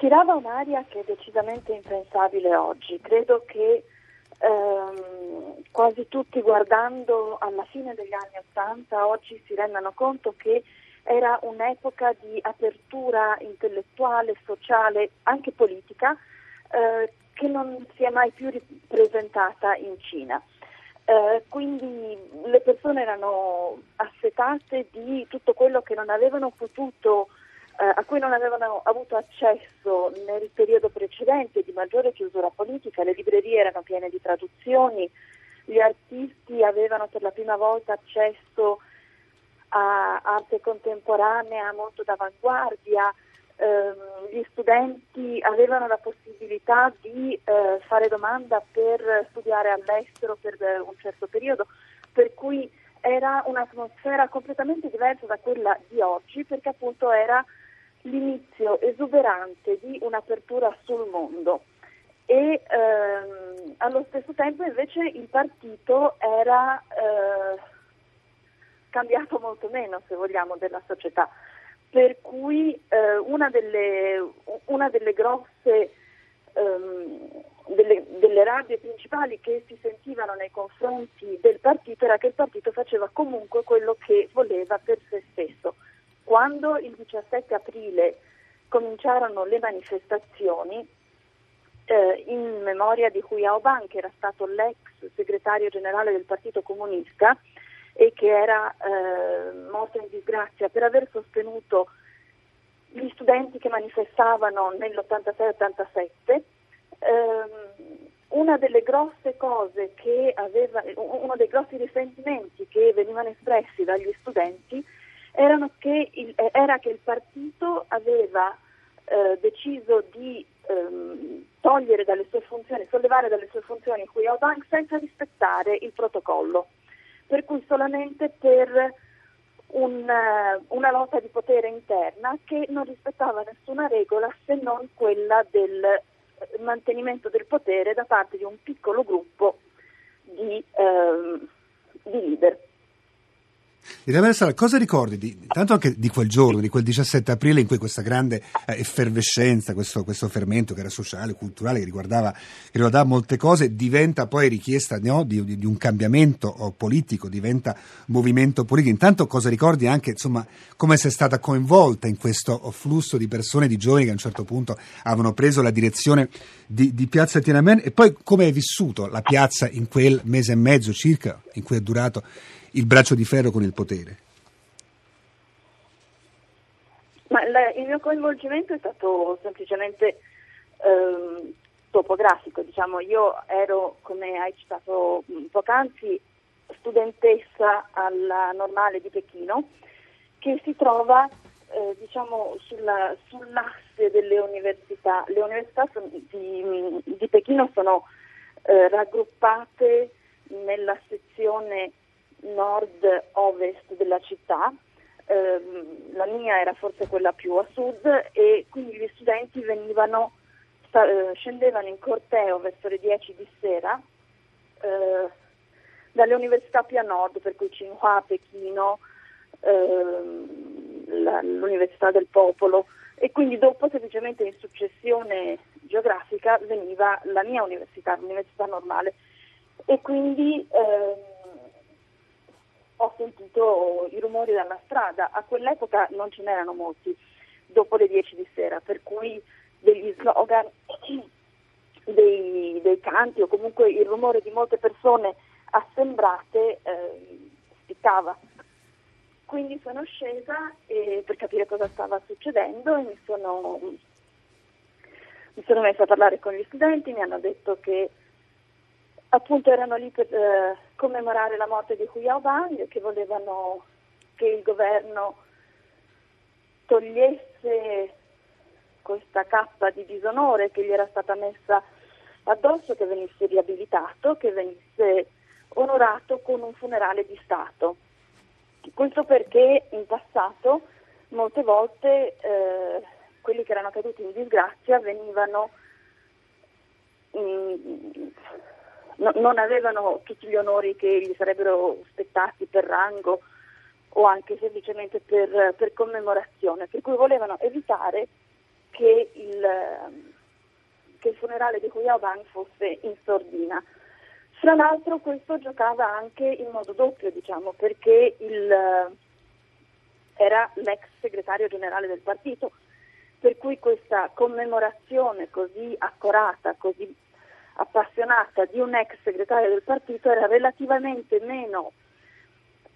respirava un'aria che è decisamente impensabile oggi. Credo che ehm, quasi tutti guardando alla fine degli anni Ottanta oggi si rendano conto che era un'epoca di apertura intellettuale, sociale, anche politica, eh, che non si è mai più ripresentata in Cina. Eh, quindi le persone erano assetate di tutto quello che non avevano potuto, a cui non avevano avuto accesso nel periodo precedente di maggiore chiusura politica, le librerie erano piene di traduzioni, gli artisti avevano per la prima volta accesso a arte contemporanea molto d'avanguardia, ehm, gli studenti avevano la possibilità di eh, fare domanda per studiare all'estero per un certo periodo, per cui era un'atmosfera completamente diversa da quella di oggi perché appunto era l'inizio esuberante di un'apertura sul mondo e ehm, allo stesso tempo invece il partito era eh, cambiato molto meno se vogliamo della società per cui eh, una, delle, una, delle, grosse ehm, delle, delle rabbie principali che si sentivano nei confronti del partito era che il partito faceva comunque quello che voleva per se stesso. Quando il 17 aprile cominciarono le manifestazioni, eh, in memoria di Hu Yaobang, che era stato l'ex segretario generale del Partito Comunista, e che era eh, morto in disgrazia per aver sostenuto gli studenti che manifestavano nell'86-87. Ehm, una delle grosse cose che aveva, uno dei grossi risentimenti che venivano espressi dagli studenti che il, era che il partito aveva eh, deciso di ehm, togliere dalle sue funzioni, sollevare dalle sue funzioni Hu Yaobang senza rispettare il protocollo per cui solamente per un, eh, una lotta di potere interna che non rispettava nessuna regola se non quella del eh, mantenimento del potere da parte di un piccolo gruppo di, eh, di leader. Sala, cosa ricordi di, tanto anche di quel giorno, di quel 17 aprile in cui questa grande eh, effervescenza, questo, questo, fermento che era sociale, culturale, che riguardava, che riguardava molte cose, diventa poi richiesta no, di, di, un cambiamento politico, diventa movimento politico. Intanto cosa ricordi anche insomma, come sei stata coinvolta in questo flusso di persone, di giovani che a un certo punto avevano preso la direzione di, di Piazza Tiananmen e poi come hai vissuto la piazza in quel mese e mezzo circa in cui è durato il braccio di ferro con il potere? Ma la, il mio coinvolgimento è stato semplicemente ehm, topografico, diciamo. io ero, come hai citato poc'anzi, studentessa alla normale di Pechino, che si trova eh, diciamo, sulla, sull'asse delle università. Le università di, di, Pechino sono eh, raggruppate nella sezione nord-ovest della città, eh, la mia era forse quella più a sud e quindi gli studenti venivano, sta, eh, scendevano in corteo verso le 10 di sera eh, dalle università più a nord, per cui Tsinghua, Pechino, ehm, la, l'Università del Popolo. E quindi dopo semplicemente in successione geografica veniva la mia università, l'università normale. E quindi ehm, ho sentito i rumori dalla strada. A quell'epoca non ce n'erano molti, dopo le 10 di sera, per cui degli slogan, dei, dei canti o comunque il rumore di molte persone assembrate eh, spiccava. Quindi sono scesa e, per capire cosa stava succedendo e mi sono, mi sono messa a parlare con gli studenti, mi hanno detto che appunto erano lì per eh, commemorare la morte di Hu Yaobang, che volevano che il governo togliesse questa cappa di disonore che gli era stata messa addosso, che venisse riabilitato, che venisse onorato con un funerale di Stato. Questo perché in passato molte volte eh, quelli che erano caduti in disgrazia venivano in, no, non avevano tutti gli onori che gli sarebbero spettati per rango o anche semplicemente per, per commemorazione, per cui volevano evitare che il, che il funerale di Hu Yaobang fosse in sordina. Fra l'altro questo giocava anche in modo doppio, diciamo, perché il, era l'ex segretario generale del partito, per cui questa commemorazione così accorata, così appassionata di un ex segretario del partito era relativamente meno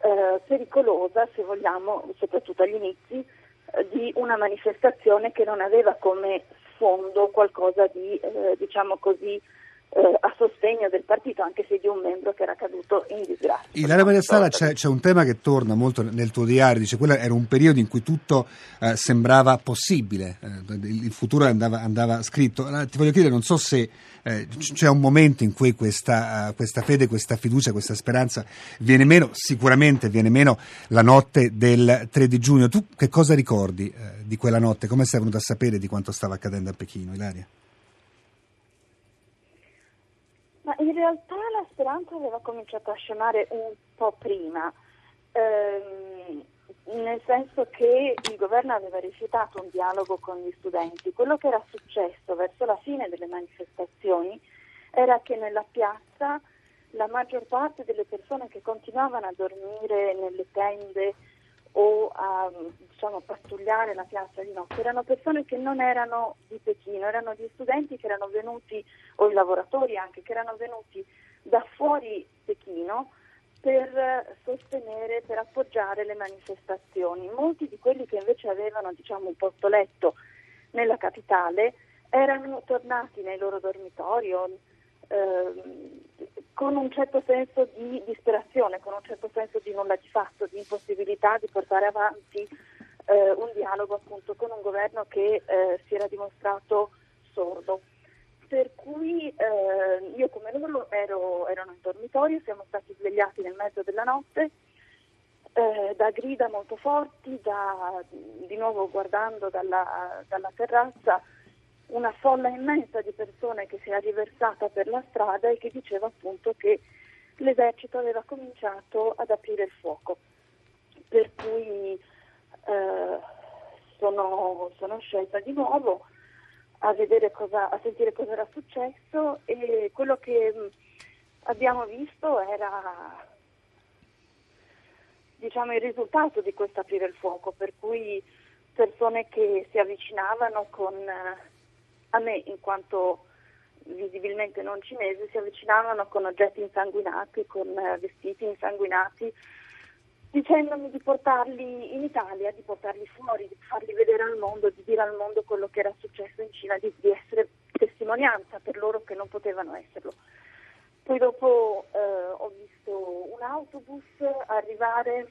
eh, pericolosa, se vogliamo, soprattutto agli inizi, eh, di una manifestazione che non aveva come sfondo qualcosa di, eh, diciamo così, eh, a sostegno del partito, anche se di un membro che era caduto in disgrazia. Ilaria Maria Sala c'è, c'è, un tema che torna molto nel tuo diario, dice quello era un periodo in cui tutto eh, sembrava possibile, eh, il futuro andava, andava scritto. Allora, ti voglio chiedere, non so se eh, c'è un momento in cui questa, uh, questa, fede, questa fiducia, questa speranza viene meno, sicuramente viene meno la notte del 3 di giugno. Tu che cosa ricordi eh, di quella notte? Come sei venuto a sapere di quanto stava accadendo a Pechino, Ilaria? Ma in realtà la speranza aveva cominciato a scemare un po' prima, ehm, nel senso che il governo aveva rifiutato un dialogo con gli studenti. Quello che era successo verso la fine delle manifestazioni era che nella piazza la maggior parte delle persone che continuavano a dormire nelle tende o a diciamo, pattugliare la piazza di notte erano persone che non erano di Pechino, erano gli studenti che erano venuti, o i lavoratori anche, che erano venuti da fuori Pechino per sostenere, per appoggiare le manifestazioni. Molti di quelli che invece avevano diciamo, un posto letto nella capitale erano tornati nei loro dormitori eh, con un certo senso di disperazione, con un certo senso di nulla di fatto, di impossibilità di portare avanti eh, un dialogo appunto con un governo che eh, si era dimostrato sordo. Per cui eh, io come loro ero, erano in dormitorio, siamo stati svegliati nel mezzo della notte eh, da grida molto forti, da, di nuovo guardando dalla, dalla terrazza una folla immensa di persone che si è riversata per la strada e che diceva appunto che l'esercito aveva cominciato ad aprire il fuoco. Per cui eh, sono, sono, scesa di nuovo a, cosa, a sentire cosa era successo e quello che mm, abbiamo visto era diciamo, il risultato di questo aprire il fuoco, per cui persone che si avvicinavano con a me, in quanto visibilmente non cinese, si avvicinavano con oggetti insanguinati, con eh, vestiti insanguinati, dicendomi di portarli in Italia, di portarli fuori, di farli vedere al mondo, di dire al mondo quello che era successo in Cina, di, di essere testimonianza per loro che non potevano esserlo. Poi dopo eh, ho visto un autobus arrivare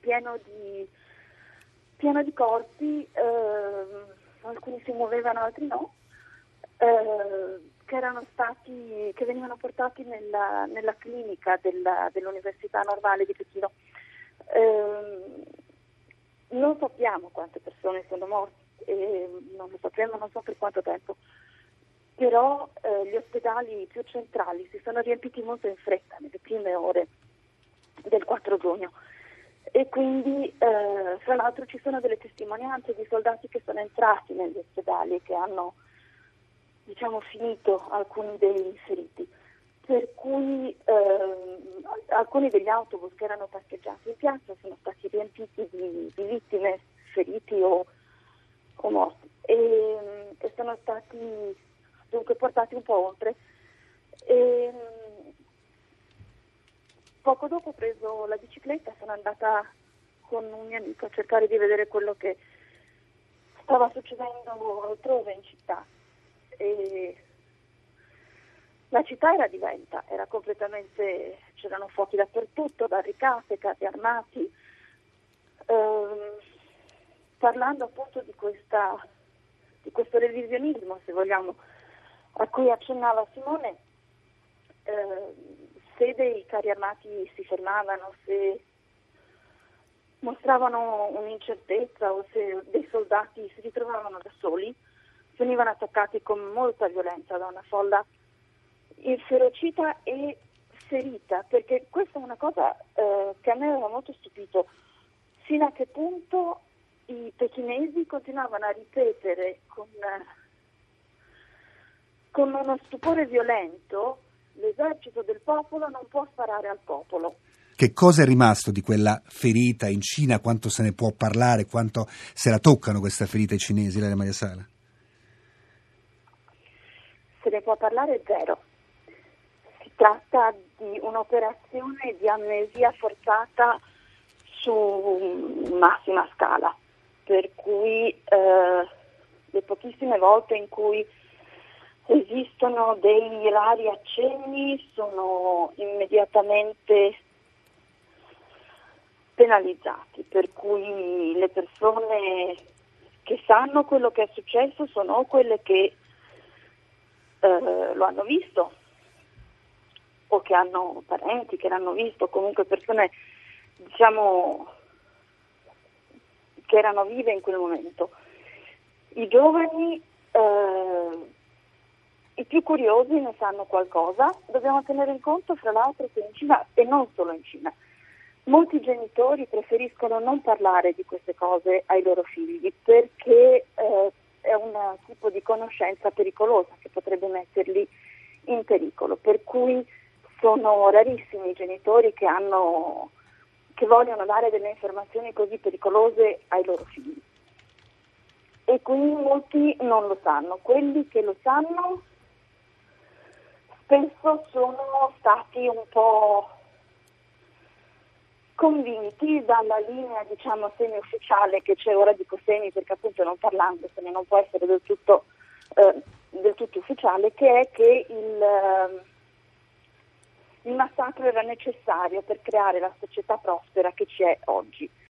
pieno di, pieno di corpi. Eh, alcuni si muovevano, altri no, eh, che, stati, che, venivano portati nella, nella clinica della, dell'Università Normale di Pechino. Eh, non sappiamo quante persone sono morte, non lo sappiamo, non so per quanto tempo, però eh, gli ospedali più centrali si sono riempiti molto in fretta nelle prime ore del 4 giugno e quindi eh, fra l'altro ci sono delle testimonianze di soldati che sono entrati negli ospedali e che hanno diciamo, finito alcuni dei feriti. Per cui eh, alcuni degli autobus che erano parcheggiati in piazza sono stati riempiti di, di vittime, feriti o, o morti e, e, sono stati dunque portati un po' oltre. E, Poco dopo ho preso la bicicletta e sono andata con un mio amico a cercare di vedere quello che stava succedendo altrove in città. E la città era diventa, era completamente, c'erano fuochi dappertutto, barricate, carri armati. Ehm, parlando appunto di, questa, di questo revisionismo, se vogliamo, a cui accennava Simone, eh, se dei carri armati si fermavano, se mostravano un'incertezza o se dei soldati si ritrovavano da soli, venivano attaccati con molta violenza da una folla inferocita e ferita, perché questa è una cosa eh, che a me aveva molto stupito, fino a che punto i pechinesi continuavano a ripetere con, con uno stupore violento l'esercito del popolo non può sparare al popolo. Che cosa è rimasto di quella ferita in Cina? Quanto se ne può parlare? Quanto se la toccano questa ferita i cinesi, Lele Maria Sala? Se ne può parlare zero. Si tratta di un'operazione di amnesia forzata su massima scala, per cui eh, le pochissime volte in cui esistono dei rari accenni sono immediatamente penalizzati, per cui le persone che sanno quello che è successo sono quelle che eh, lo hanno visto o che hanno parenti che l'hanno visto, comunque persone diciamo che erano vive in quel momento. I giovani, eh, i più curiosi ne sanno qualcosa, dobbiamo tenere in conto fra l'altro che in Cina, e non solo in Cina, Molti genitori preferiscono non parlare di queste cose ai loro figli perché eh, è un tipo di conoscenza pericolosa che potrebbe metterli in pericolo, per cui sono rarissimi i genitori che, hanno, che vogliono dare delle informazioni così pericolose ai loro figli. E quindi molti non lo sanno. Quelli che lo sanno spesso sono stati un po' convinti dalla linea diciamo semi-ufficiale che c'è ora, dico semi perché appunto non parlandosene non può essere del tutto, eh, del tutto ufficiale, che è che il, eh, il massacro era necessario per creare la società prospera che ci è oggi.